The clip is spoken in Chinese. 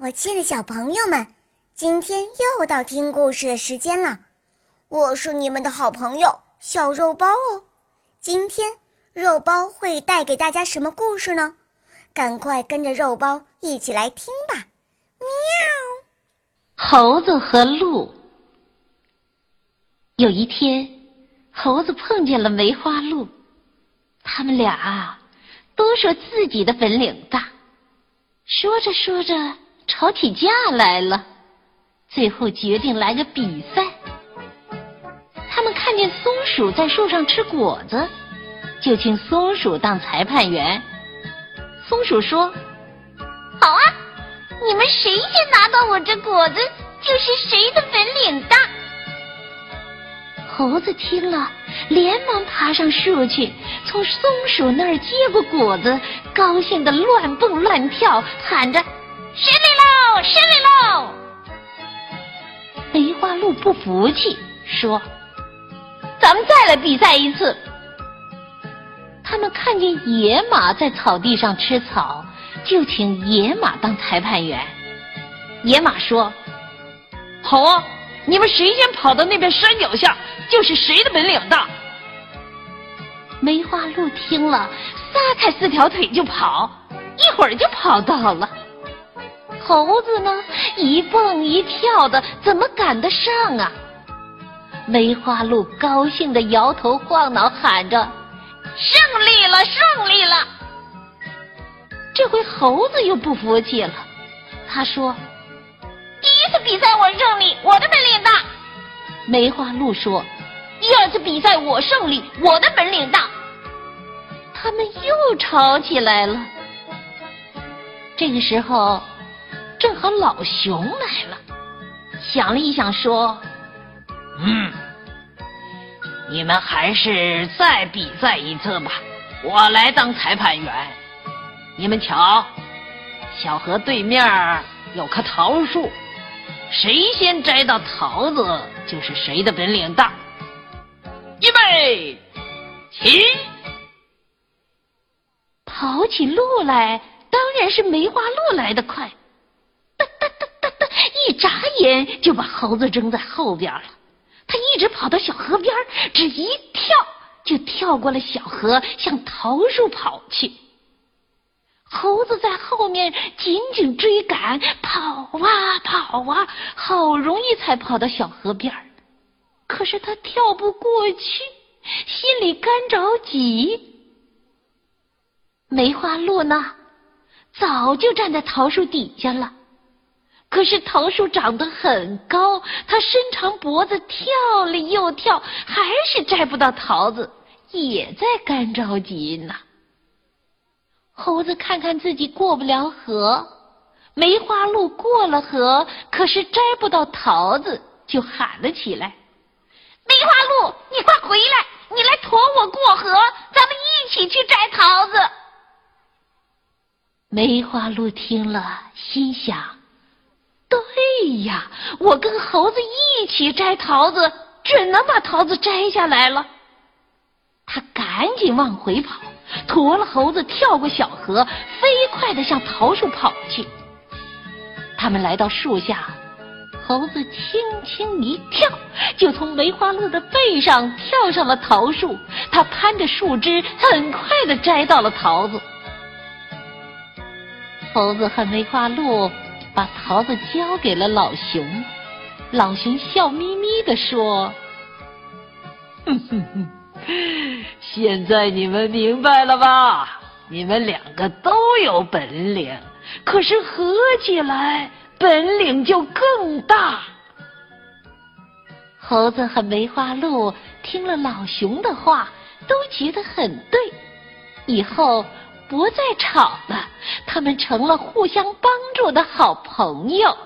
我亲爱的小朋友们，今天又到听故事的时间了。我是你们的好朋友小肉包哦。今天肉包会带给大家什么故事呢？赶快跟着肉包一起来听吧！喵。猴子和鹿。有一天，猴子碰见了梅花鹿，他们俩，都说自己的本领大。说着说着，吵起架来了。最后决定来个比赛。他们看见松鼠在树上吃果子，就请松鼠当裁判员。松鼠说：“好啊，你们谁先拿到我这果子，就是谁的本领大。”猴子听了，连忙爬上树去，从松鼠那儿接过果子，高兴的乱蹦乱跳，喊着：“胜利喽，胜利喽！”梅花鹿不服气，说：“咱们再来比赛一次。”他们看见野马在草地上吃草，就请野马当裁判员。野马说：“好啊，你们谁先跑到那边山脚下？”就是谁的本领大？梅花鹿听了，撒开四条腿就跑，一会儿就跑到了。猴子呢，一蹦一跳的，怎么赶得上啊？梅花鹿高兴的摇头晃脑，喊着：“胜利了，胜利了！”这回猴子又不服气了，他说：“第一次比赛我胜利，我的本领大。”梅花鹿说。第二次比赛我胜利，我的本领大。他们又吵起来了。这个时候，正好老熊来了，想了一想说：“嗯，你们还是再比赛一次吧，我来当裁判员。你们瞧，小河对面有棵桃树，谁先摘到桃子，就是谁的本领大。”预备，起！跑起路来，当然是梅花鹿来得快，眼就把猴子扔在后边了。他一直跑到小河边，只一跳就跳过了小河，向桃树跑去。猴子在后面紧紧追赶，跑啊跑啊，好容易才跑到小河边可是他跳不过去，心里干着急。梅花鹿呢，早就站在桃树底下了。可是桃树长得很高，它伸长脖子跳了又跳，还是摘不到桃子，也在干着急呢。猴子看看自己过不了河，梅花鹿过了河，可是摘不到桃子，就喊了起来。梅花鹿，你快回来！你来驮我过河，咱们一起去摘桃子。梅花鹿听了，心想：哎呀，我跟猴子一起摘桃子，准能把桃子摘下来了。他赶紧往回跑，驮了猴子跳过小河，飞快的向桃树跑去。他们来到树下。猴子轻轻一跳，就从梅花鹿的背上跳上了桃树。它攀着树枝，很快的摘到了桃子。猴子和梅花鹿把桃子交给了老熊。老熊笑眯眯的说：“，现在你们明白了吧？你们两个都有本领，可是合起来……”本领就更大。猴子和梅花鹿听了老熊的话，都觉得很对，以后不再吵了，他们成了互相帮助的好朋友。